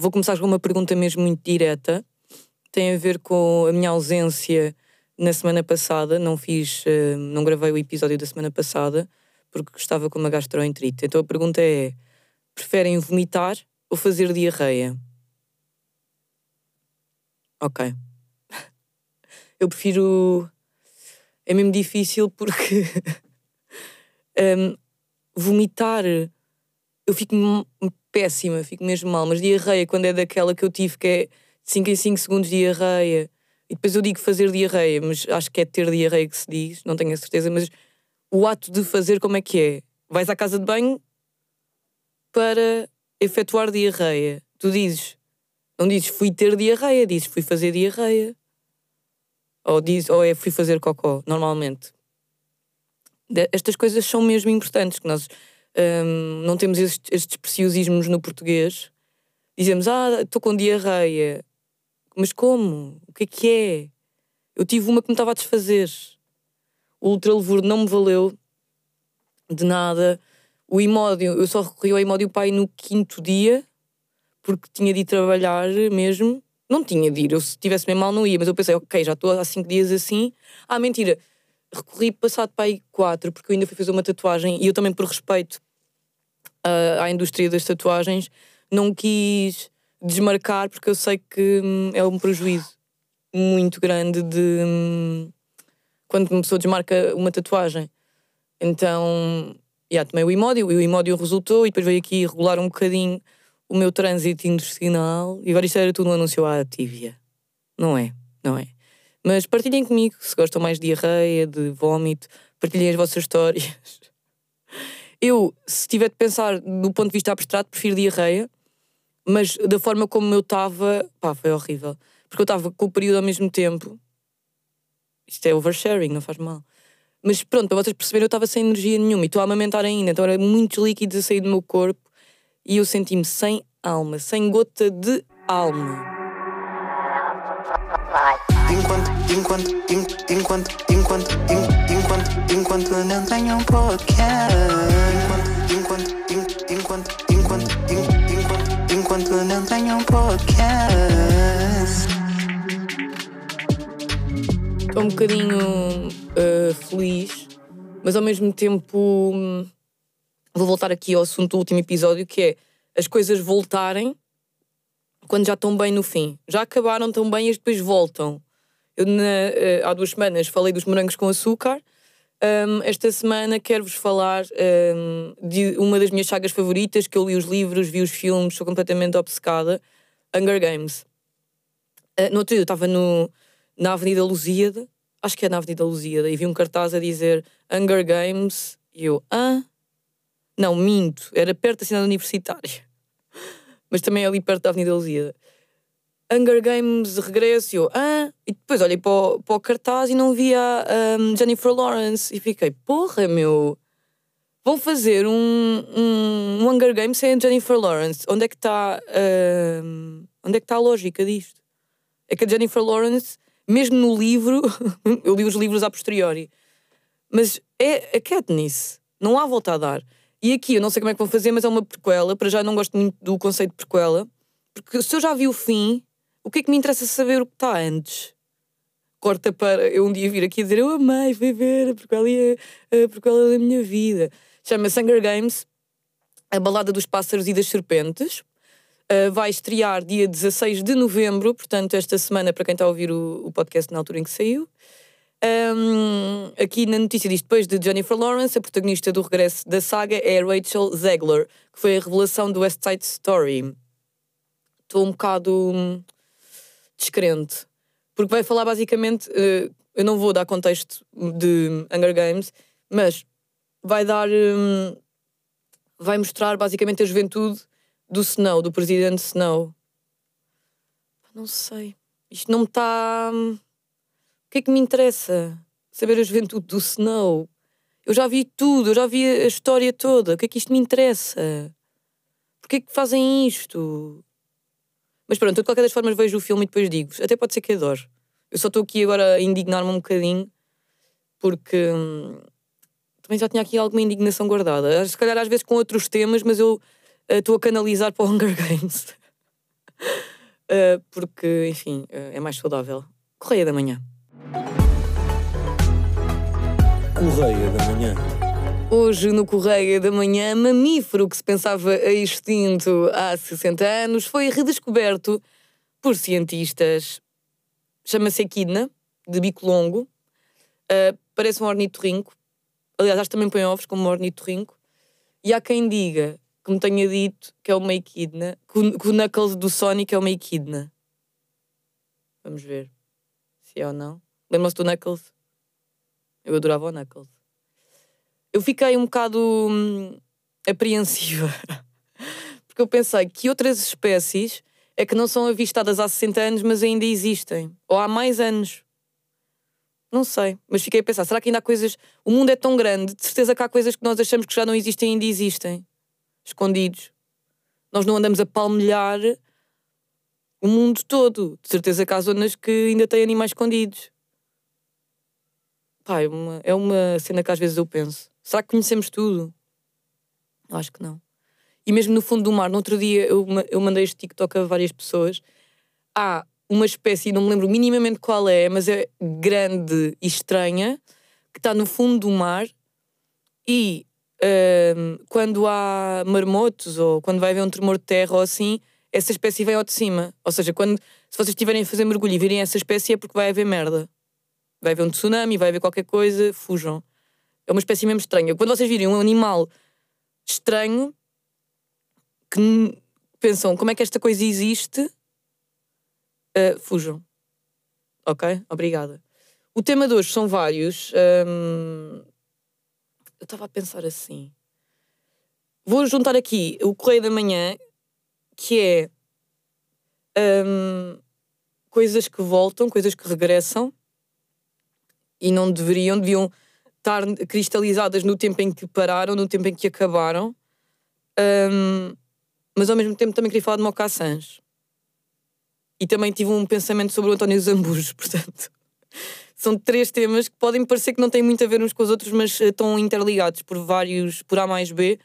vou começar com uma pergunta mesmo muito direta. Tem a ver com a minha ausência na semana passada. Não fiz, uh, não gravei o episódio da semana passada porque estava com uma gastroenterite. Então a pergunta é: preferem vomitar ou fazer diarreia? Ok. Eu prefiro. É mesmo difícil porque. um, vomitar. Eu fico péssima, fico mesmo mal. Mas diarreia, quando é daquela que eu tive, que é 5 em 5 segundos diarreia. E depois eu digo fazer diarreia, mas acho que é ter diarreia que se diz, não tenho a certeza. Mas o ato de fazer, como é que é? Vais à casa de banho para efetuar diarreia. Tu dizes, não dizes fui ter diarreia, dizes fui fazer diarreia. Ou, diz, ou é fui fazer cocó, normalmente. Estas coisas são mesmo importantes, que nós um, não temos estes, estes preciosismos no português. Dizemos, ah, estou com diarreia. Mas como? O que é que é? Eu tive uma que me estava a desfazer. O ultralevuro não me valeu de nada. O imódio, eu só recorri ao imódio pai no quinto dia, porque tinha de ir trabalhar mesmo. Não tinha de ir, eu se estivesse bem mal não ia, mas eu pensei, ok, já estou há cinco dias assim. Ah, mentira, recorri passado para aí quatro, porque eu ainda fui fazer uma tatuagem e eu também, por respeito uh, à indústria das tatuagens, não quis desmarcar, porque eu sei que hum, é um prejuízo muito grande de hum, quando uma pessoa desmarca uma tatuagem. Então, yeah, tomei o imódio, e o imódio resultou, e depois veio aqui regular um bocadinho o meu trânsito intestinal e agora isto era tudo um anúncio à Tívia. Não é, não é. Mas partilhem comigo se gostam mais de diarreia, de vômito, partilhem as vossas histórias. Eu, se tiver de pensar do ponto de vista abstrato, prefiro diarreia, mas da forma como eu estava, pá, foi horrível. Porque eu estava com o período ao mesmo tempo. Isto é oversharing, não faz mal. Mas pronto, para vocês perceberem, eu estava sem energia nenhuma e estou a amamentar ainda, então era muitos líquidos a sair do meu corpo e eu senti-me sem alma, sem gota de alma. Enquanto, enquanto, enquanto, enquanto, enquanto, enquanto não tenho um podcast. Enquanto, enquanto, enquanto, enquanto, enquanto, não tenho um podcast. Estou um bocadinho uh, feliz, mas ao mesmo tempo. Hum, vou voltar aqui ao assunto do último episódio, que é as coisas voltarem quando já estão bem no fim. Já acabaram tão bem e depois voltam. Eu na, uh, há duas semanas falei dos morangos com açúcar. Um, esta semana quero-vos falar um, de uma das minhas sagas favoritas, que eu li os livros, vi os filmes, sou completamente obcecada, Hunger Games. Uh, no outro dia eu estava na Avenida Lusíada, acho que é na Avenida Lusíada, e vi um cartaz a dizer Hunger Games, e eu, ah, não, minto, era perto da cidade universitária. Mas também ali perto da Avenida Lusíada. Hunger Games regresso, eu, ah, e depois olhei para o, para o cartaz e não via um, Jennifer Lawrence e fiquei, porra, meu, vão fazer um, um, um Hunger Games sem Jennifer Lawrence. Onde é que está um, onde é que está a lógica disto? É que a Jennifer Lawrence, mesmo no livro, eu li os livros a posteriori, mas é a Katniss, não há volta a dar. E aqui eu não sei como é que vão fazer, mas é uma prequela. Para já não gosto muito do conceito de prequela. Porque se eu já vi o fim, o que é que me interessa saber o que está antes? Corta para eu um dia vir aqui dizer eu amei, fui ver a prequela, a prequela da minha vida. Chama-se Hunger Games, a balada dos pássaros e das serpentes. Uh, vai estrear dia 16 de novembro, portanto, esta semana, para quem está a ouvir o, o podcast na altura em que saiu. Um, aqui na notícia diz depois de Jennifer Lawrence, a protagonista do regresso da saga é Rachel Zegler, que foi a revelação do West Side Story. Estou um bocado hum, descrente, porque vai falar basicamente. Uh, eu não vou dar contexto de Hunger Games, mas vai dar. Um, vai mostrar basicamente a juventude do Snow, do presidente Snow. Não sei. Isto não me está. Hum, o que é que me interessa? Saber a juventude do Snow. Eu já vi tudo, eu já vi a história toda. O que é que isto me interessa? Porquê é que fazem isto? Mas pronto, de qualquer das formas vejo o filme e depois digo até pode ser que adoro. Eu só estou aqui agora a indignar-me um bocadinho porque hum, também já tinha aqui alguma indignação guardada. Se calhar às vezes com outros temas, mas eu eh, estou uh, a canalizar para o Hunger Games. uh, porque, enfim, uh, é mais saudável. Correia da Manhã. Correia da Manhã. Hoje, no Correia da Manhã, mamífero que se pensava extinto há 60 anos foi redescoberto por cientistas. Chama-se Equidna, de bico longo. Uh, parece um ornitorrinco. Aliás, acho que também põe ovos como um ornitorrinco. E há quem diga, que me tenha dito, que é uma Equidna, que o Knuckles do Sonic é uma Equidna. Vamos ver se é ou não. Lembram-se do Knuckles? Eu adorava o Knuckles eu fiquei um bocado hum, apreensiva. Porque eu pensei que outras espécies é que não são avistadas há 60 anos, mas ainda existem. Ou há mais anos. Não sei. Mas fiquei a pensar, será que ainda há coisas. O mundo é tão grande, de certeza que há coisas que nós achamos que já não existem e ainda existem. Escondidos. Nós não andamos a palmilhar o mundo todo. De certeza que há zonas que ainda têm animais escondidos. Pá, é uma, é uma cena que às vezes eu penso. Será que conhecemos tudo? Acho que não. E mesmo no fundo do mar, no outro dia eu, eu mandei este TikTok a várias pessoas. Há uma espécie, não me lembro minimamente qual é, mas é grande e estranha, que está no fundo do mar e um, quando há marmotos ou quando vai haver um tremor de terra ou assim, essa espécie vem ao de cima. Ou seja, quando, se vocês estiverem a fazer mergulho e virem essa espécie é porque vai haver merda. Vai haver um tsunami, vai haver qualquer coisa, fujam. É uma espécie mesmo estranha. Quando vocês virem um animal estranho que pensam como é que esta coisa existe, uh, fujam. Ok? Obrigada. O tema de hoje são vários. Um, eu estava a pensar assim. Vou juntar aqui o Correio da Manhã, que é um, coisas que voltam, coisas que regressam e não deveriam, deviam estar cristalizadas no tempo em que pararam, no tempo em que acabaram. Um, mas ao mesmo tempo também queria falar de mocassins. E também tive um pensamento sobre o António Zambujo, portanto. São três temas que podem parecer que não têm muito a ver uns com os outros, mas eh, estão interligados por vários, por A mais B,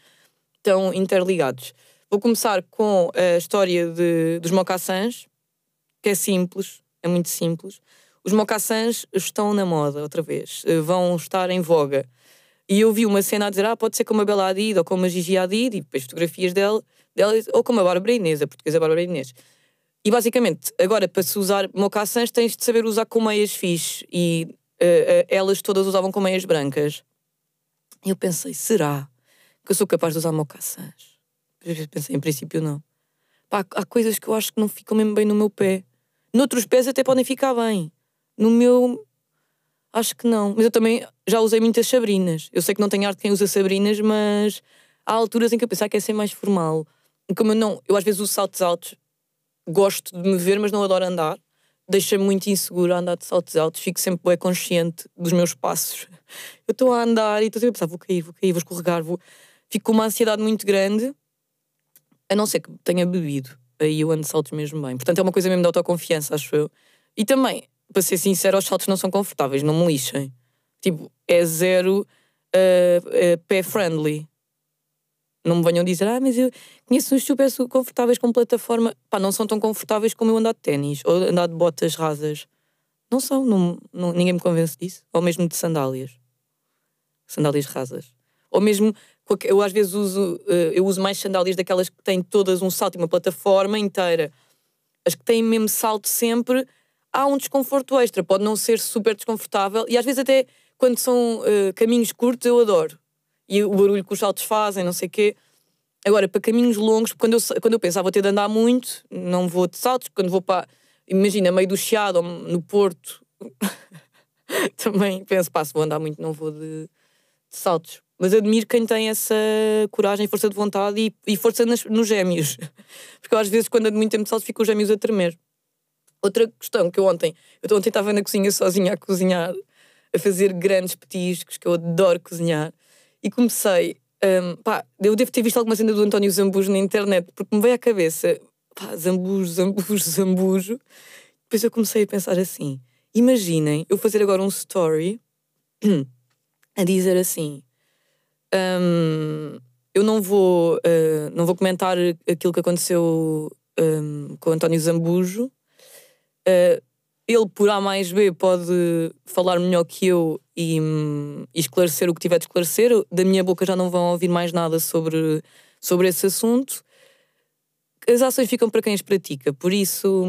estão interligados. Vou começar com a história de, dos mocassins, que é simples, é muito simples os mocassins estão na moda outra vez, eh, vão estar em voga. E eu vi uma cena a dizer, ah, pode ser como a Bela Hadid ou como a Gigi Hadid, e depois fotografias dela, dela ou como a Bárbara Inês, a portuguesa Bárbara Inês. E basicamente, agora para se usar mocassins tens de saber usar com meias fixe, e uh, uh, elas todas usavam com meias brancas. E eu pensei, será que eu sou capaz de usar mocassins? Pensei, em princípio não. Pá, há coisas que eu acho que não ficam mesmo bem no meu pé. Noutros pés até podem ficar bem. No meu, acho que não. Mas eu também já usei muitas sabrinas. Eu sei que não tenho arte quem usa sabrinas, mas há alturas em que eu pensar que é ser mais formal. Como eu não, eu às vezes uso saltos altos, gosto de me ver, mas não adoro andar. Deixa-me muito insegura andar de saltos altos, fico sempre bem consciente dos meus passos. Eu estou a andar e estou sempre a pensar: vou cair, vou cair, vou escorregar, vou. Fico com uma ansiedade muito grande, a não ser que tenha bebido. Aí eu ando de saltos mesmo bem. Portanto, é uma coisa mesmo de autoconfiança, acho eu. E também, para ser sincero, os saltos não são confortáveis, não me lixem. Tipo, é zero uh, uh, pé friendly. Não me venham dizer, ah, mas eu conheço uns super confortáveis com plataforma. Pá, não são tão confortáveis como eu andar de ténis ou andar de botas rasas. Não são, não, não, ninguém me convence disso. Ou mesmo de sandálias. Sandálias rasas. Ou mesmo, eu às vezes uso, uh, eu uso mais sandálias daquelas que têm todas um salto e uma plataforma inteira. As que têm mesmo salto sempre, há um desconforto extra. Pode não ser super desconfortável e às vezes até quando são uh, caminhos curtos eu adoro. E o barulho que os saltos fazem, não sei o quê. Agora, para caminhos longos, quando eu, quando eu penso, ah, vou ter de andar muito, não vou de saltos, quando vou para, imagina, meio do Chiado no Porto, também penso, pá, se vou andar muito, não vou de, de, saltos. Mas admiro quem tem essa coragem, força de vontade e, e força nas, nos gêmeos. Porque às vezes, quando ando muito tempo de saltos, fico os gêmeos a tremer. Outra questão que eu ontem, eu ontem estava na cozinha sozinha a cozinhar, a fazer grandes petiscos, que eu adoro cozinhar, e comecei, um, pá, eu devo ter visto alguma cena do António Zambujo na internet, porque me veio à cabeça, pá, Zambujo, Zambujo, Zambujo. Depois eu comecei a pensar assim: imaginem eu fazer agora um story a dizer assim. Um, eu não vou, uh, não vou comentar aquilo que aconteceu hum, com António Zambujo. Uh, ele, por A mais B, pode falar melhor que eu e, e, esclarecer o que tiver de esclarecer. Da minha boca já não vão ouvir mais nada sobre, sobre esse assunto. As ações ficam para quem as pratica, por isso,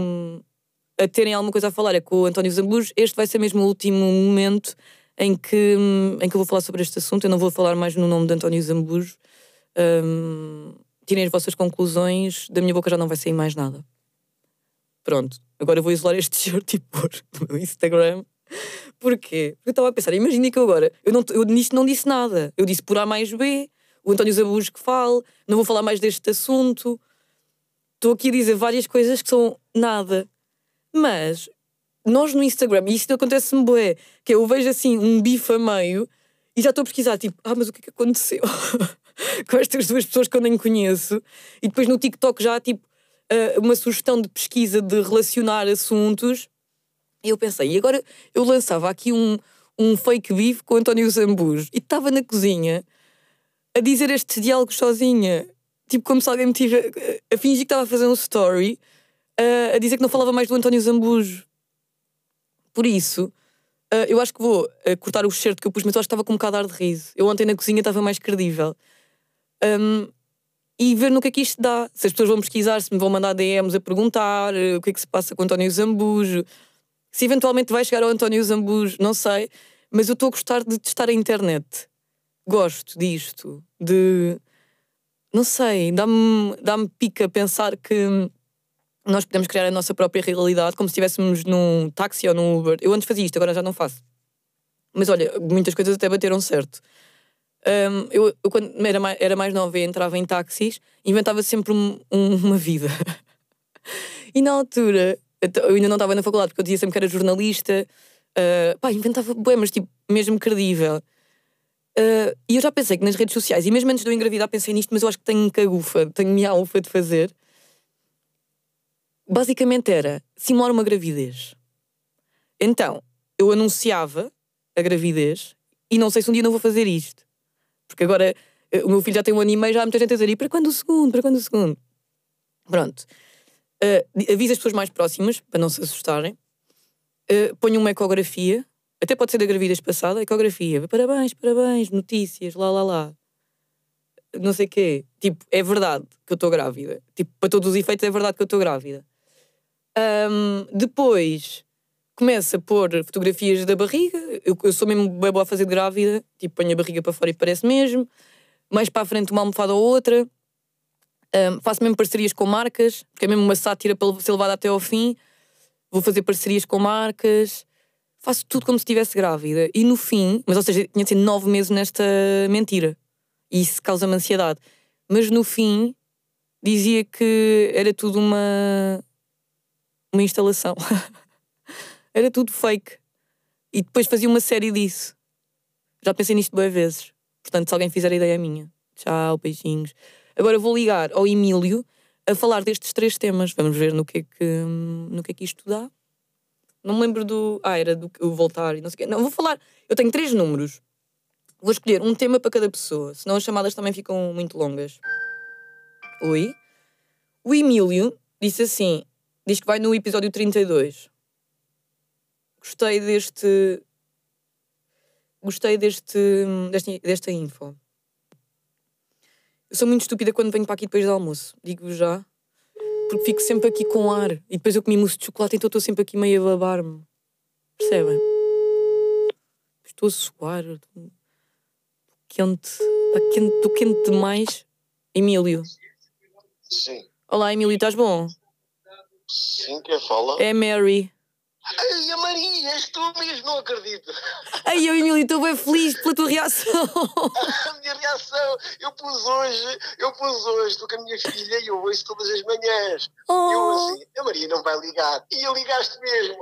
a terem alguma coisa a falar é com o António Zambujo. Este vai ser mesmo o último momento em que, em que eu vou falar sobre este assunto. Eu não vou falar mais no nome de António Zambujo. Um, tirem as vossas conclusões, da minha boca já não vai sair mais nada. Pronto, agora vou isolar este shirt e pôr no meu Instagram. Porquê? Porque eu estava a pensar, imagine que eu agora, eu, não, eu nisto não disse nada. Eu disse por A mais B, o António Zabujo que fale, não vou falar mais deste assunto. Estou aqui a dizer várias coisas que são nada. Mas nós no Instagram, e isto acontece-me bué, que eu vejo assim um bife a meio e já estou a pesquisar, tipo, ah, mas o que é que aconteceu com estas duas pessoas que eu nem conheço? E depois no TikTok já, tipo, uh, uma sugestão de pesquisa de relacionar assuntos. E eu pensei, e agora eu lançava aqui um, um fake beef com António Zambujo e estava na cozinha a dizer estes diálogos sozinha, tipo como se alguém me tivesse a fingir que estava a fazer um story, uh, a dizer que não falava mais do António Zambujo. Por isso, Uh, eu acho que vou uh, cortar o certo que eu pus, mas eu acho que estava com um bocado de ar de riso. Eu ontem na cozinha estava mais credível. Um, e ver no que é que isto dá. Se as pessoas vão pesquisar, se me vão mandar DMs a perguntar uh, o que é que se passa com António Zambujo. Se eventualmente vai chegar ao António Zambujo, não sei. Mas eu estou a gostar de testar a internet. Gosto disto. De. Não sei, dá-me dá pica pensar que nós podemos criar a nossa própria realidade como se estivéssemos num táxi ou num Uber. Eu antes fazia isto, agora já não faço. Mas olha, muitas coisas até bateram certo. Um, eu, eu, quando era mais, era mais nova e entrava em táxis, inventava sempre um, um, uma vida. e na altura, eu ainda não estava na faculdade, porque eu dizia sempre que era jornalista. Uh, pá, inventava bué, mas tipo, mesmo credível. Uh, e eu já pensei que nas redes sociais, e mesmo antes de eu engravidar, pensei nisto, mas eu acho que tenho cagufa, tenho minha alfa de fazer basicamente era simular uma gravidez. Então, eu anunciava a gravidez e não sei se um dia não vou fazer isto. Porque agora eh, o meu filho já tem um ano e meio, já há muita gente a dizer: e para quando o segundo? Para quando o segundo? Pronto. Uh, avisa as pessoas mais próximas, para não se assustarem. Uh, ponho uma ecografia, até pode ser da gravidez passada, ecografia. Parabéns, parabéns, notícias, lá, lá, lá. Não sei o quê. Tipo, é verdade que eu estou grávida. Tipo, para todos os efeitos, é verdade que eu estou grávida. Um, depois começa a pôr fotografias da barriga. Eu, eu sou mesmo bem boa a fazer de grávida, tipo, ponho a barriga para fora e parece mesmo. Mais para a frente, uma almofada ou outra. Um, faço mesmo parcerias com marcas, porque é mesmo uma sátira para ser levada até ao fim. Vou fazer parcerias com marcas. Faço tudo como se estivesse grávida. E no fim, mas ou seja, tinha de ser nove meses nesta mentira. E isso causa-me ansiedade. Mas no fim, dizia que era tudo uma, uma instalação. Era tudo fake. E depois fazia uma série disso. Já pensei nisto boas vezes. Portanto, se alguém fizer a ideia é minha. Tchau, beijinhos. Agora vou ligar ao Emílio a falar destes três temas. Vamos ver no que é que, no que, é que isto dá. Não me lembro do. Ah, era do o voltar e não sei o quê. Não, vou falar. Eu tenho três números. Vou escolher um tema para cada pessoa, senão as chamadas também ficam muito longas. Oi. O Emílio disse assim: Diz que vai no episódio 32. Gostei deste. Gostei deste, deste, desta info. Eu sou muito estúpida quando venho para aqui depois do almoço, digo já. Porque fico sempre aqui com ar. E depois eu comi mousse de chocolate, então estou sempre aqui meio a babar-me. Percebem? Estou a suar. Estou quente. Está quente. Estou quente demais. Emílio. Sim. Olá, Emílio, estás bom? Sim, quem fala? É Mary. Ai, a Maria, és tu mesmo, não acredito. Ai, eu, Emílio, estou bem feliz pela tua reação. a minha reação, eu pus hoje, eu pus hoje, estou com a minha filha e eu ouço todas as manhãs. Oh. Eu assim, a Maria não vai ligar. E eu ligaste mesmo.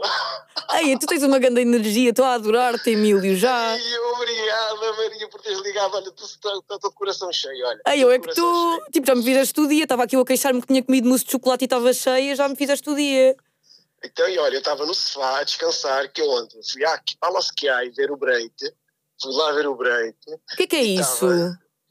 Ai, tu tens uma grande energia, estou a adorar-te, Emílio, já. E obrigada, Maria, por teres ligado. Olha, estou de coração cheio, olha. Ai, eu é que tu, cheio. tipo, já me fizeste o dia, estava aqui eu a queixar-me que tinha comido mousse de chocolate e estava cheia, já me fizeste o dia. Então, e olha, eu estava no sofá a descansar, que ontem fui à, Lasqueai ver o Breite, fui lá ver o Breite. O que é que é isso?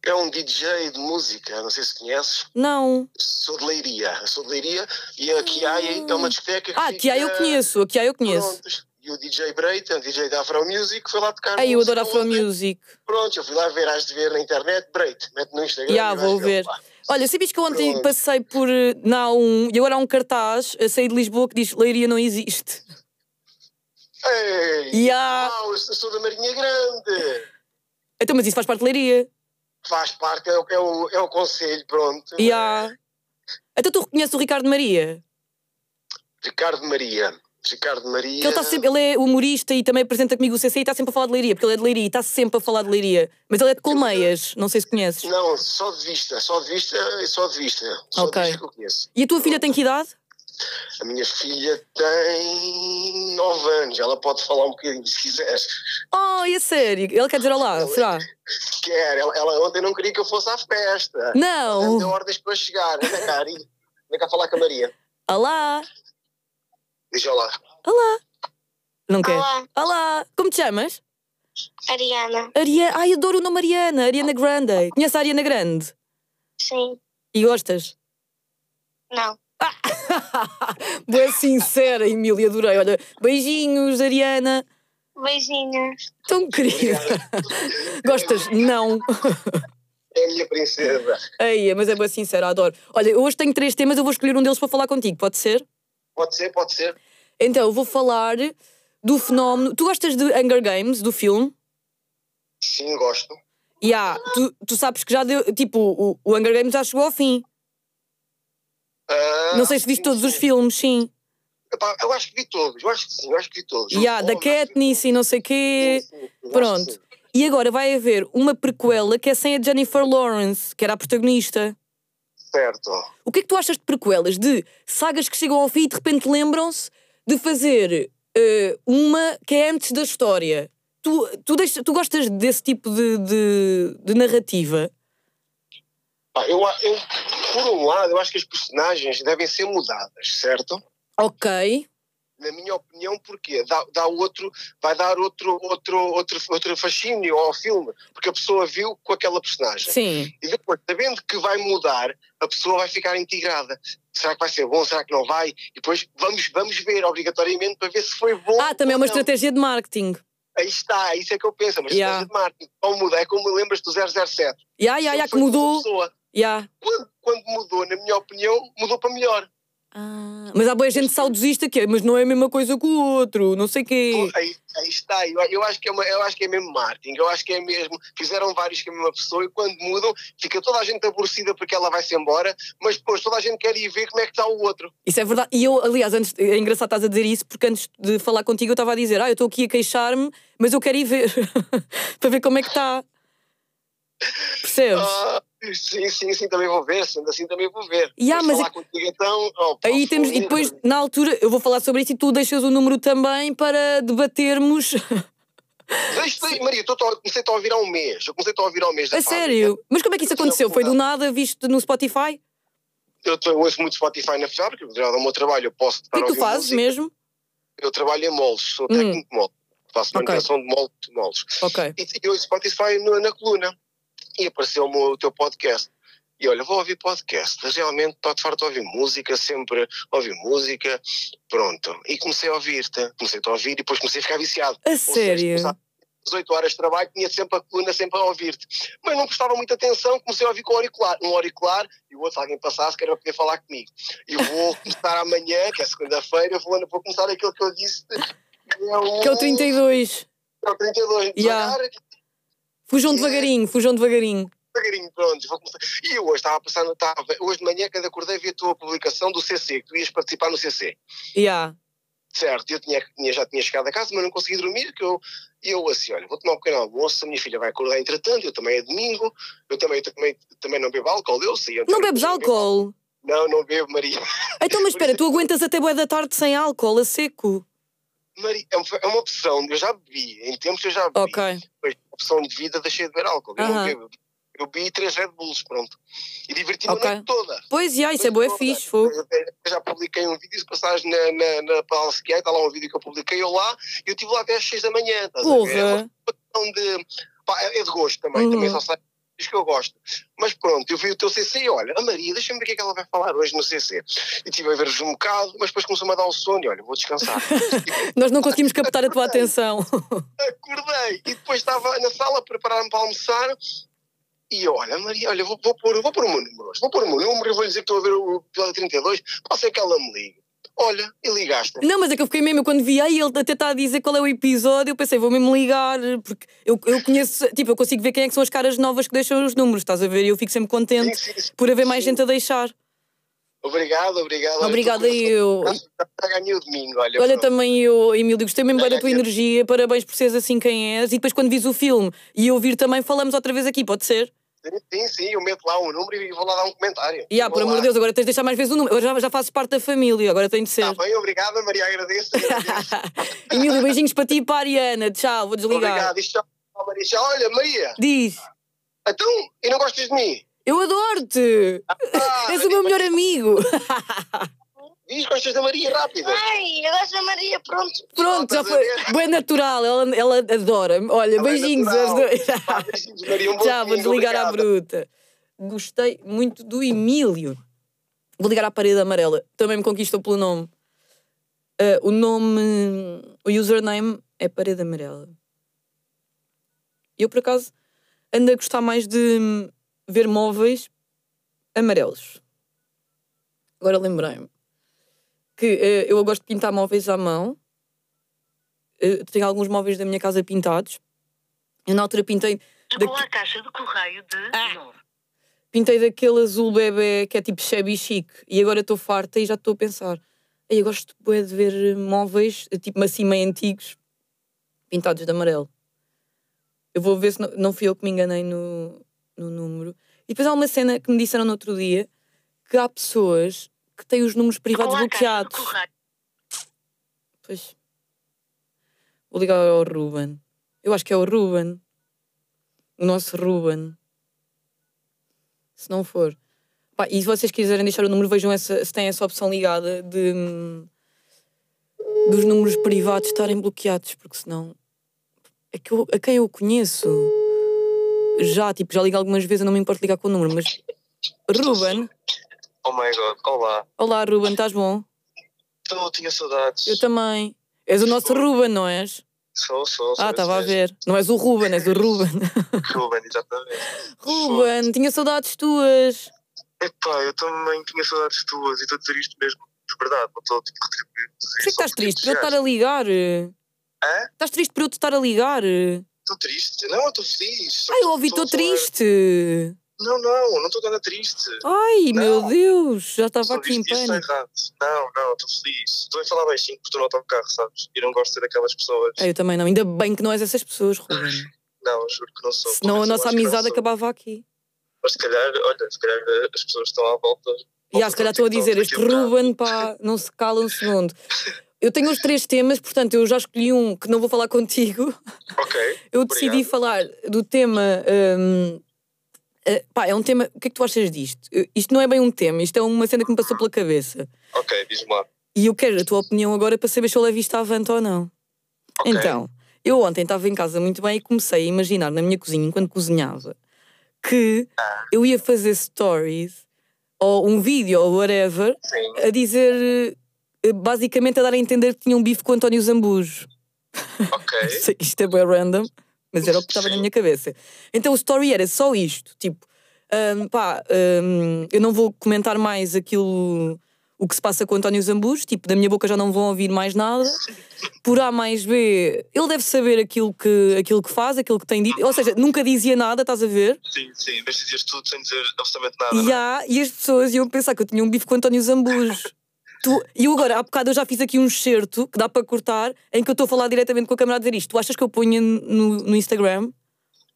É um DJ de música, não sei se conheces. Não. Sou de Leiria. Sou de Leiria e a Kiai é uma discoteca que Ah, fica... aí eu conheço, a aí eu conheço. E o DJ Breita, um DJ da Afro Music, foi lá tocar. Ai, eu adoro Afro. Music. Pronto, eu fui lá ver, has de ver na internet, Breita, mete no Instagram. Já, vou ver. lá. Olha, sabias que eu ontem passei por eh, na A1 e agora há um cartaz a sair de Lisboa que diz Leiria não existe. Ei, Ya. uau, eu sou da Marinha Grande. Então, mas isso faz parte de Leiria. Faz parte, é o, é o, é o conselho, pronto. E há. Então tu reconheces o Ricardo Maria? Ricardo Maria. Ricardo Maria. Que ele, está sempre, ele é humorista e também apresenta comigo o CC e está sempre a falar de Leiria, porque ele é de Leiria e está sempre a falar de Leiria. Mas ele é de Colmeias, não sei se conheces. Não, só de vista, só de vista e só de vista. Só Ok. de vista que eu conheço. E a tua filha tem que idade? A minha filha tem 9 anos, ela pode falar um bocadinho se quiser. Oh, é sério? Ele quer dizer olá, será? Quer, ela, ela ontem não queria que eu fosse à festa. Ela Não! deu ordens para chegar. Anda cá, Ari. Vem cá falar com a Maria. Olá! Diz olá. Olá! Não quer? Olá, Olá! Como te chamas? Ariana. Ariana. Ai, adoro o nome Ariana. Ariana Grande. Conhece a Ariana Grande? Sim, E gostas? não. Boa sincera, Emília, adorei. Olha, beijinhos, Ariana. Beijinhos. Tão querida. Gostas? Não. É a minha princesa. Ei, mas é boa sincera, adoro. Olha, hoje tenho três temas, eu vou escolher um deles para falar contigo, pode ser? Pode ser, pode ser. Então, eu vou falar do fenómeno. Tu gostas de Hunger Games, do filme? Sim, gosto. Há, tu, tu sabes que já deu. Tipo, o, o Hunger Games já chegou ao fim. Ah, Não sei se viste sim, todos os sim. filmes, sim. Epá, eu acho que vi todos, eu acho que sim, eu acho que vi todos. Há, da Katniss e não sei quê. Sim, Pronto. E agora vai haver uma prequela que é sem a Jennifer Lawrence, que era a protagonista. Certo. O que é que tu achas de prequelas? De sagas que chegam ao fim e de repente lembram-se de fazer eh, uma que é antes da história. Tu, tu, deixa- tu gostas desse tipo de, de, de narrativa? Pá, eu, eu, por um lado, eu acho que as personagens devem ser mudadas, certo? Ok. Na minha opinião, porquê? Dá, dá outro, vai dar outro, outro, outro, outro fascínio ao filme, porque a pessoa viu com aquela personagem. Sim. E depois, sabendo que vai mudar, a pessoa vai ficar integrada. Será que vai ser bom? Será que não vai? E depois vamos, vamos ver obrigatoriamente para ver se foi bom. Ah, também é uma não. estratégia de marketing. Aí está, isso é que eu penso, mas Yeah. yeah. de marketing. Ou muda, é como lembras do 007. Ya, ya, ya, que mudou. Ya. Quando, quando mudou, na minha opinião, mudou para melhor. Ah, mas há boa gente saudosista que é, mas não é a mesma coisa que o outro, não sei quê. Aí, aí está, eu, eu, acho que é uma, eu acho que é mesmo marketing, eu acho que é mesmo. Fizeram vários com a mesma pessoa e quando mudam, fica toda a gente aborrecida porque ela vai-se embora, mas depois toda a gente quer ir ver como é que está o outro. Isso é verdade. E eu, aliás, antes, é engraçado estás a dizer isso, porque antes de falar contigo eu estava a dizer, ah, eu estou aqui a queixar-me, mas eu quero ir ver, para ver como é que está. Percebes? Ah, sim, sim, sim, também vou ver, sendo assim também vou ver. Yeah, Vamos mas falar contigo então. Oh, pá, Aí temos, e depois, na altura, eu vou falar sobre isso e tu deixas o número também para debatermos. Deixa, Maria, eu comecei a ouvir há um mês. Eu comecei a ouvir há um mês. da a fábrica. sério? Mas como é que isso aconteceu? Foi do nada, visto no Spotify? Eu, tô- eu ouço muito Spotify na fábrica, já no meu trabalho eu posso O que é a que tu ouvir fazes música. mesmo? Eu trabalho em moldes, sou Hum. técnico de molde. Faço Ok. manutenção de molde de moldes. Ok. E eu ouço Spotify no- na coluna. E apareceu-me o teu podcast. E olha, vou ouvir podcast. Realmente estou de farto a ouvir música, sempre ouvir música. Pronto. E comecei a ouvir-te. Comecei a ouvir e depois comecei a ficar viciado. A Ou seja, sério? começava- 18 horas de trabalho, tinha sempre a coluna sempre a ouvir-te. Mas não prestava muita atenção, comecei a ouvir com o auricular. Um auricular e o outro, se alguém passasse, que era poder falar comigo. E vou começar amanhã, que é segunda-feira, vou, vou começar aquilo que eu disse. Que é o, Que é o 32. é o 32. Yeah. Devagar, Fujam devagarinho, fujam devagarinho. devagarinho, pronto. Vou começar. E eu hoje estava passando, estava, hoje de manhã, quando acordei, vi a tua publicação do CC, que tu ias participar no CC. Yeah. Certo, eu tinha, já tinha chegado a casa, mas não consegui dormir, que eu, eu assim, olha, vou tomar um pequeno almoço, a minha filha vai acordar entretanto, eu também é domingo, eu também, também, também não bebo álcool, eu sei. Não bebes álcool? Não, não bebo, Maria. Então, mas espera, tu aguentas até boa da tarde sem álcool, a seco? Maria, é uma- é uma opção, eu já bebi, em tempos eu já bebi, Ok. mas opção de vida deixei de beber álcool, eu não bebo. Eu bebi três Red Bulls, pronto. E diverti-me Ok. a noite toda. Pois, já, isso é boa, é fixe. Eu já publiquei um vídeo, se passares na, na, na Palsquia, está lá um vídeo que eu publiquei eu lá, e eu estive lá até às 6 da manhã. Estás a ver? É uma Porra. de. Pá, é de gosto também, Uhum. também só sai diz que eu gosto. Mas pronto, eu vi o teu CC e olha, a Maria, deixa-me ver o que é que ela vai falar hoje no CC. E estive a ver-vos um bocado, mas depois começou-me a dar o sono e olha, vou descansar. Nós não conseguimos captar a tua atenção. Acordei e depois estava na sala a preparar-me para almoçar e olha, Maria, olha, vou, vou, pôr, vou pôr o meu número hoje, vou pôr o meu número e vou-lhe dizer que estou a ver o episódio 32, pode ser que ela me ligue. Olha, e ligaste. Não, mas é que eu fiquei mesmo, quando vi aí ele até está a dizer qual é o episódio, eu pensei, vou mesmo ligar, porque eu, eu conheço, tipo, eu consigo ver quem é que são as caras novas que deixam os números, estás a ver? E eu fico sempre contente Sim, sim, sim. por haver mais gente a deixar. Obrigado, obrigado. Obrigada eu. Já ganhei o domingo, olha. Olha, pronto. também eu, Emílio, gostei mesmo bem da tua energia, parabéns por seres assim quem és. E depois, quando vis o filme e ouvir também, falamos outra vez aqui, pode ser? Sim, Sim, eu meto lá um número e vou lá dar um comentário. E ah, por amor de Deus, agora tens de deixar mais vezes o número. Agora já, já fazes parte da família, agora tem de ser. Está bem, obrigada, Maria, agradeço. agradeço. Emílio, beijinhos para ti e para a Ariana. Tchau, vou desligar. obrigado. Já- Maria, já- Olha, Maria, Diz, então, e não gostas de mim? eu adoro-te! Ah, És o meu melhor amigo! Diz, gostas da Maria, rápida. Ai, eu gosto da Maria, pronto. Pronto, já foi. Bem natural, ela, ela adora. Olha, Ela é beijinhos natural. aos dois. Pá, beijinhos, Maria, um bom Tchau, vou desligar à bruta. Gostei muito do Emílio. Vou ligar à parede amarela. Também me conquistou pelo nome. Ah, o nome, o username é parede amarela. Eu, por acaso, ando a gostar mais de hum, ver móveis amarelos. Agora lembrei-me que eh, eu gosto de pintar móveis à mão. Eh, tenho alguns móveis da minha casa pintados. Eu, na altura, pintei Chegou à caixa de correio de Ah. novo. Pintei daquele azul bebê que é tipo shabby chic e agora estou farta e já estou a pensar. "Ei, Eu gosto de ver móveis, eh, tipo assim meio antigos, pintados de amarelo. Eu vou ver se não, não fui eu que me enganei no, no número. E depois há uma cena que me disseram no outro dia que há pessoas que têm os números privados bloqueados. Pois. Vou ligar ao Ruben. Eu acho que é o Ruben. O nosso Ruben. Se não for. Pá, e se vocês quiserem deixar o número, vejam essa, se tem essa opção ligada de hum, dos números privados estarem bloqueados, porque senão é que eu, a quem eu conheço já, tipo, já ligo algumas vezes, eu não me importo ligar com o número, mas Ruben, Oh my god, olá. olá Ruben, estás bom? Eu tinha saudades. Eu também. És o nosso Ruben, não és? Sou, sou, sou. Ah, estava a ver. Não és o Ruben, és o Ruben. Ruben, exatamente. Ruben, tinha saudades tuas. Epá, eu também tinha saudades tuas e estou a dizer isto mesmo de verdade, não estou tipo retribuir. Porquê que estás triste por eu estar a ligar? Hã? Estás triste por eu te estar a ligar? Ai, Estou triste. Não, eu estou feliz. Só eu ouvi, estou triste. Não, não, não estou nada triste. Ai, meu Não. Deus, já estava aqui em isto pânico. errado. Não, não, estou feliz. Estou a falar baixinho porque estou no autocarro, sabes? E não gosto de ser daquelas pessoas. Eu também não. Ainda bem que não és essas pessoas, Ruben. Não, juro que não sou. Senão a nossa amizade acabava aqui. Mas se calhar, olha, se calhar eh, as pessoas estão à volta. E ah, se calhar estou a dizer, este Ruben, pá, não se cala um segundo. Eu tenho os três temas, portanto, eu já escolhi um que não vou falar contigo. Ok. Eu decidi Obrigado. falar do tema. hum, eh, pá, é um tema. O que é que tu achas disto? Isto não é bem um tema, isto é uma cena que me passou pela cabeça. Ok, diz-me lá. E eu quero a tua opinião agora para saber se eu levo isto à avante ou não. Ok. Então, eu ontem estava em casa muito bem e comecei a imaginar na minha cozinha, enquanto cozinhava, que eu ia fazer stories ou um vídeo ou whatever Sim. a dizer. eh, Basicamente a dar a entender que tinha um bife com António Zambujo. Ok. Isto é bem random, mas era o que estava na minha cabeça. Então o story era só isto: tipo, hum, pá, hum, eu não vou comentar mais aquilo, o que se passa com António Zambujo, tipo, da minha boca já não vão ouvir mais nada. Por A mais B, ele deve saber aquilo que, aquilo que faz, aquilo que tem dito. Ou seja, nunca dizia nada, estás a ver? Sim, sim, mas dizias tudo sem dizer absolutamente nada. E, é? há, e as pessoas iam pensar que eu tinha um bife com António Zambujo. Tu, e eu agora, há bocado, eu já fiz aqui um excerto que dá para cortar, em que eu estou a falar diretamente com a câmera a dizer isto. Tu achas que eu ponho no, no Instagram?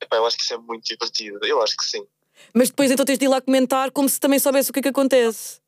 Epá, eu acho que isso é muito divertido. Eu acho que sim. Mas depois então tens de ir lá comentar como se também soubesse o que é que acontece.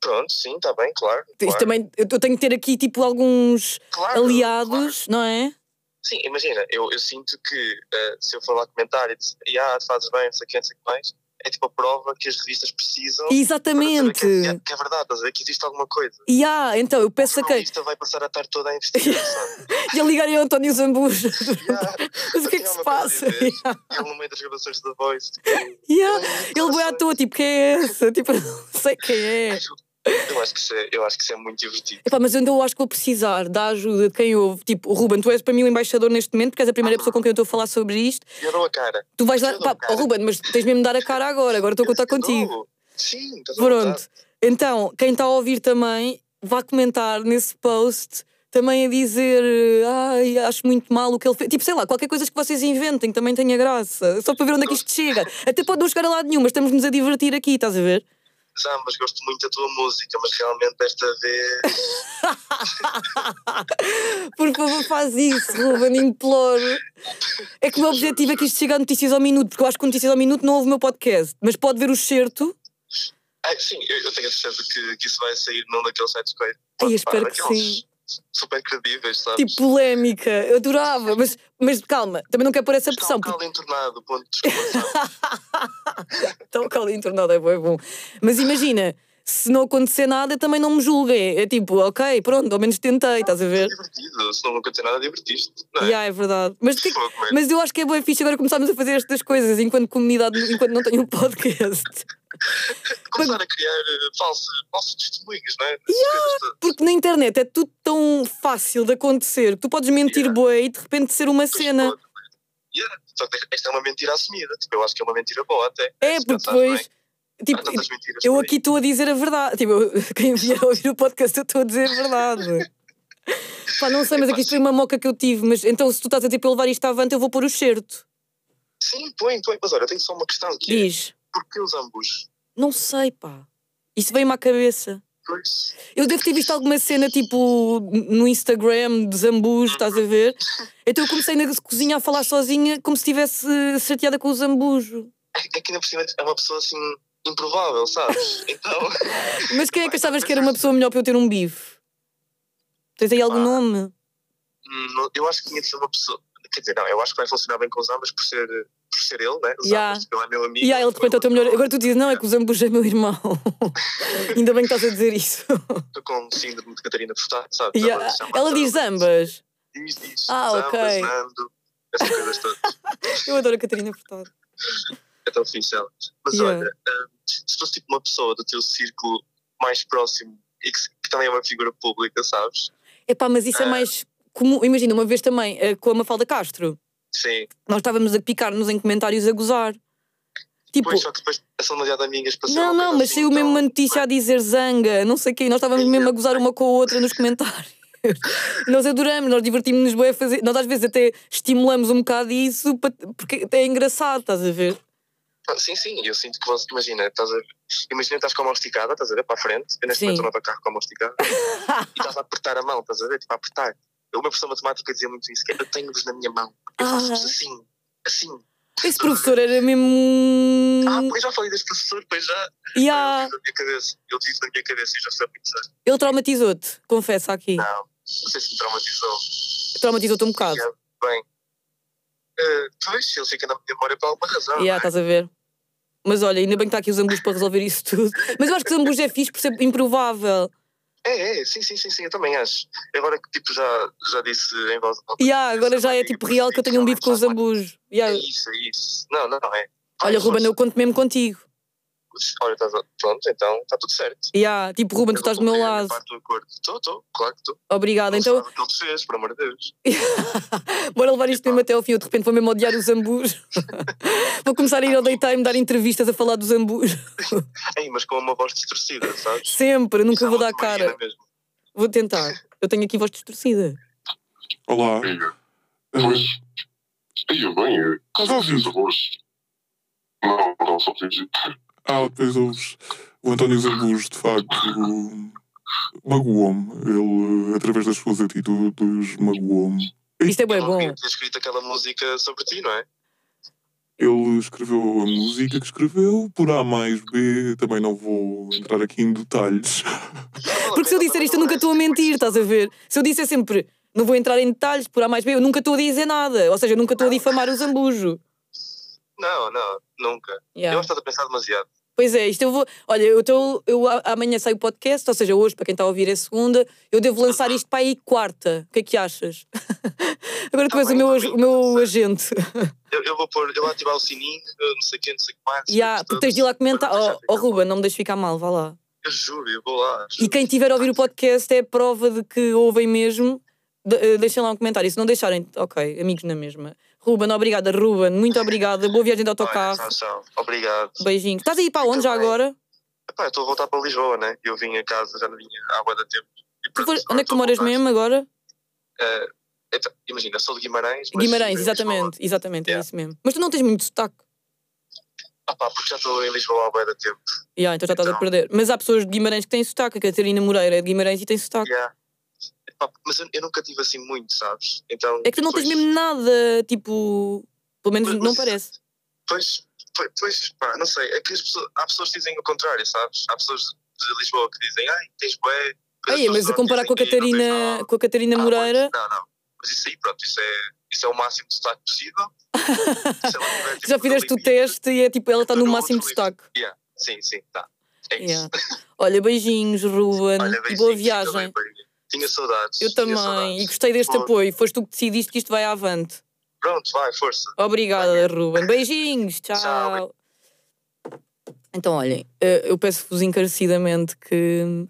Pronto, sim, está bem, claro. Isto claro. também, eu tenho que ter aqui tipo alguns Claro, aliados, não é? Sim, imagina, eu, eu sinto que eh, se eu for lá comentar e dizer, ah, fazes bem, não sei o que, não sei o que mais, é tipo a prova que as revistas precisam. saber Exatamente. Que é, que é verdade, estás a ver? Que existe alguma coisa. E há, então, eu peço a quem? jornalista vai passar a tarde toda a investigar, sabe? E a ligarem ao António Zambujo. Yeah. Mas o que é que se a passa? Yeah. Ele no meio das gravações da Voice. Tipo, Yeah. Ele Ele vai à toa, tipo, quem é essa? Tipo, não sei quem é. Eu, acho que isso é, eu acho que isso é muito divertido. Epá, mas eu ainda acho que vou precisar da ajuda de quem ouve. Tipo, Ruben, tu és para mim o embaixador neste momento, porque és a primeira pessoa com quem eu estou a falar sobre isto. Eu dou a cara. Tu vais dou Pá, oh, Ruben, mas tens mesmo de dar a cara agora. Agora estou a contar dou. contigo. Sim, estás. Pronto. Então, quem está a ouvir também, vá comentar nesse post. Também a dizer, ai, acho muito mal o que ele fez. Tipo, sei lá, qualquer coisa que vocês inventem também tenha graça. Só para ver onde é que isto chega. Até pode não chegar a lado nenhum, mas estamos-nos a divertir aqui, estás a ver? Já, mas gosto muito da tua música, mas realmente desta vez. Por favor, faz isso, Ruben, imploro. É que o meu objetivo é que isto chegue a notícias ao minuto, porque eu acho que notícias ao minuto não ouve o meu podcast, mas pode ver o certo. Ah, sim, eu, tenho a certeza que, que isso vai sair num daqueles sites que Ai, eu espero que sim. Super credíveis, sabes? Tipo, polémica, eu adorava, mas, mas calma, também não quero pôr essa Está pressão. um porque- entornado, ponto de exclamação. O caldo entornado é bom, é bom. Mas imagina, se não acontecer nada, também não me julguem. É tipo, ok, pronto, ao menos tentei, estás a É ver? divertido, se não acontecer nada, divertiste. Não é? Yeah, é verdade. Mas, que é mas eu acho que é bem fixe agora começarmos a fazer estas coisas enquanto comunidade, enquanto não tenho um podcast. Começar a criar eh, falsos, falsos testemunhos, não é? Todas. Porque na internet é tudo tão fácil de acontecer que tu podes mentir Yeah. bué e de repente ser uma Pois cena. pode, man. Yeah. Só que esta é uma mentira assumida. Tipo, eu acho que é uma mentira boa até. É, porque depois. bem, Tipo, eu aqui estou a dizer a verdade. Tipo, quem vier a ouvir o podcast, eu estou a dizer a verdade. Pá, não sei, mas aqui isto foi uma moca que eu tive. Mas então, se tu estás a dizer para levar isto avante, eu vou pôr o certo. Sim, põe, põe. Mas olha, eu tenho só uma questão que é, Diz. Porquê os ambos? Não sei, pá. Isso veio-me à cabeça. Pois. Eu devo ter visto alguma cena tipo no Instagram de zambus, estás a ver? Então eu comecei na cozinha a falar sozinha como se estivesse chateada com o zambujo. É que ainda por cima é uma pessoa assim improvável, sabes? Então. Mas quem é que achavas que era uma pessoa melhor para eu ter um bife? Tens aí algum Pá. nome? hum, não- eu acho que tinha de ser uma pessoa. Quer dizer, não, eu acho que vai funcionar bem com os ambos por ser, por ser ele, né? Os Yeah. ambos, ele é meu amigo. E aí ele de repente é o teu melhor. Agora tu dizes, não, é que o zambujo é meu irmão. Ainda bem que estás a dizer isso. Estou com o síndrome de Catarina Furtado, sabes? Yeah. Ela diz zambas. Diz, diz. Ah, Zamba, ok. Zando, essas coisas todas. Eu adoro a Catarina Furtado. É tão fixe ela. Mas Yeah. olha, hum, se fosse tipo uma pessoa do teu círculo mais próximo e que, que também é uma figura pública, sabes? Epá, mas isso é Ah. mais comum. Imagina, uma vez também eh, com a Mafalda Castro, Sim. nós estávamos a picar-nos em comentários a gozar. Tipo, Pois, só que depois essa demasiado de amigas ser Não, não, mas assim saiu mesmo tão- uma notícia a dizer zanga, não sei o quê, nós estávamos mesmo a gozar uma com a outra nos comentários. nós adoramos, nós divertimos-nos bem a fazer. Nós às vezes até estimulamos um bocado isso porque é engraçado, estás a ver? Ah, Sim, sim, eu sinto que você, imagina, estás a, imagina que estás com a mão esticada, estás a ver, para a frente, eu neste Sim. momento estou no autocarro com a mão esticada, e estás a apertar a mão, estás a ver, tipo a apertar. Eu, uma professor de matemática dizia muito isso, que é, eu tenho-vos na minha mão, eu Ah. faço-vos assim, assim. Esse professor era mesmo. Ah, pois já falei deste professor, pois já. Yeah, Ele vive na minha cabeça, ele na minha cabeça e já sei muito sério. ele traumatizou-te, confessa aqui. Não, não sei se me traumatizou. Traumatizou-te um bocado. Yeah, bem, eh, pois, ele fica na minha memória por alguma razão. Yeah, é? estás a ver? Mas olha, ainda bem que está aqui o Zambujo para resolver isso tudo. Mas eu acho que o Zambujo é fixe por ser improvável. É, é, sim, sim, sim, sim, eu também acho. Agora que tipo, já, já disse em voz alta. Yeah, agora já é tipo real que eu tenho um bife com o Zambujo. É Yeah. isso, é isso. Não, não, não é. Olha, Ruben, eu conto mesmo contigo. Olha, estás pronto, então está tudo certo. Yeah, tipo, Ruben, tu Eu estás do meu lado. Estou, estou, claro que estou. Obrigada. Então, sabe o que ele te fez, por amor de Deus. bora levar isto mesmo até ao fim. Eu de repente vou mesmo odiar o Zambujo. vou começar a ir ao daytime dar entrevistas a falar do Zambujo. Ei, mas com uma voz distorcida, sabes? Sempre, nunca Isso é vou dar cara. mesmo. Vou tentar. Eu tenho aqui voz distorcida. Olá. Amiga, pois. Ia bem, eu. Estás a ouvir? Não, não, só fingi. Ah, depois ouves. O António Zambujo, de facto, magoou-me. Ele, através das suas atitudes, magoou-me. Isto é bem Ele bom. ter escrito aquela música sobre ti, não é? Ele escreveu a música que escreveu, por A mais B, também não vou entrar aqui em detalhes. Porque se eu disser isto, eu nunca estou a mentir, estás a ver? Se eu disser sempre, não vou entrar em detalhes, por A mais B, eu nunca estou a dizer nada. Ou seja, eu nunca estou a difamar o Zambujo. Não, não, nunca. Yeah. Eu estás a pensar demasiado. Pois é, isto eu vou. Olha, eu, tô, eu amanhã saio o podcast, ou seja, hoje, para quem está a ouvir, é segunda. Eu devo lançar isto para aí quarta. O que é que achas? Agora tu Tá és o meu, tá bem, o meu tá agente. Eu, eu vou pôr, eu vou ativar o sininho, eu não sei o que, não sei o que mais. Yeah, porque tens de ir lá comentar. Oh, oh Ruben, não me deixes ficar mal, vá lá. Eu juro, eu vou lá. E quem tiver a ouvir o podcast é prova de que ouvem mesmo. De- eh, deixem lá um comentário. Se não deixarem, ok, amigos na mesma. Ruben, obrigada, Ruben, muito obrigada. Boa viagem de Olha, autocarro. tchau, tchau. Obrigado. Beijinhos. Estás aí para onde já agora? Epá, estou a voltar para Lisboa, né? Eu vim a casa, já não vinha há de tempo. E pronto, agora onde é que tu moras mesmo agora? Eh, então, imagina, sou de Guimarães. Guimarães, exatamente, exatamente, é Yeah. isso mesmo. Mas tu não tens muito sotaque. Ah pá, porque já estou em Lisboa há bué de tempo. Yeah, então já estás a Então. perder. Mas há pessoas de Guimarães que têm sotaque. A Catarina Moreira é de Guimarães e tem sotaque. Yeah. Epá, mas eu, eu nunca tive assim muito, sabes? Então, É que tu não tens mesmo nada, tipo. Pelo menos Mas- não parece. Pois, pois, pois, pá, não sei. É que as pessoas, há pessoas que dizem o contrário, sabes? Há pessoas de Lisboa que dizem, ai, tens bué. Aí, mas a comparar com a Catarina, com a Catarina Moreira. Não, não. Mas isso aí, pronto, isso é, isso é o máximo de sotaque possível. Tiver, tipo, Já fizeste o teste e é tipo, ela está no no máximo de outro sotaque. Yeah, sim, sim, tá. É isso. Yeah. Olha, beijinhos, Ruben. Olha, e beijinhos, boa viagem. beijinho. Tinha saudades. Eu também. saudades. E gostei deste Boa. apoio. Foste tu que decidiste que isto vai avante. Pronto, vai, força. Obrigada, Ruben. Beijinhos. Tchau. Tchau. Então, olhem, eh, eu peço-vos encarecidamente que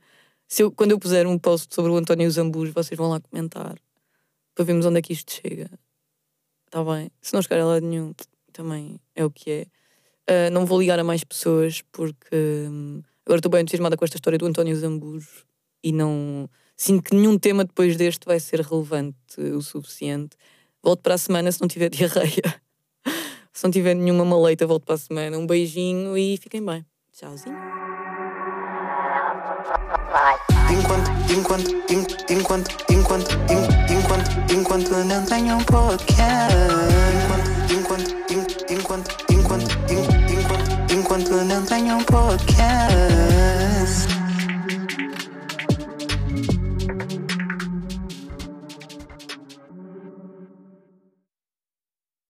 se eu- quando eu puser um post sobre o António Zambus, vocês vão lá comentar para vermos onde é que isto chega. Está bem? Se não chegar a lado nenhum, também é o que é. Eh, não vou ligar a mais pessoas porque hum, agora estou bem entusiasmada com esta história do António Zambus e não Sinto que nenhum tema depois deste vai ser relevante o suficiente. Volto para a semana se não tiver diarreia. se não tiver nenhuma maleita, volto para a semana. Um beijinho e fiquem bem. Tchauzinho. Enquanto, enquanto, enquanto, enquanto, enquanto, enquanto não tenho um podcast. Enquanto, enquanto, enquanto, enquanto, enquanto, enquanto não tenho um podcast.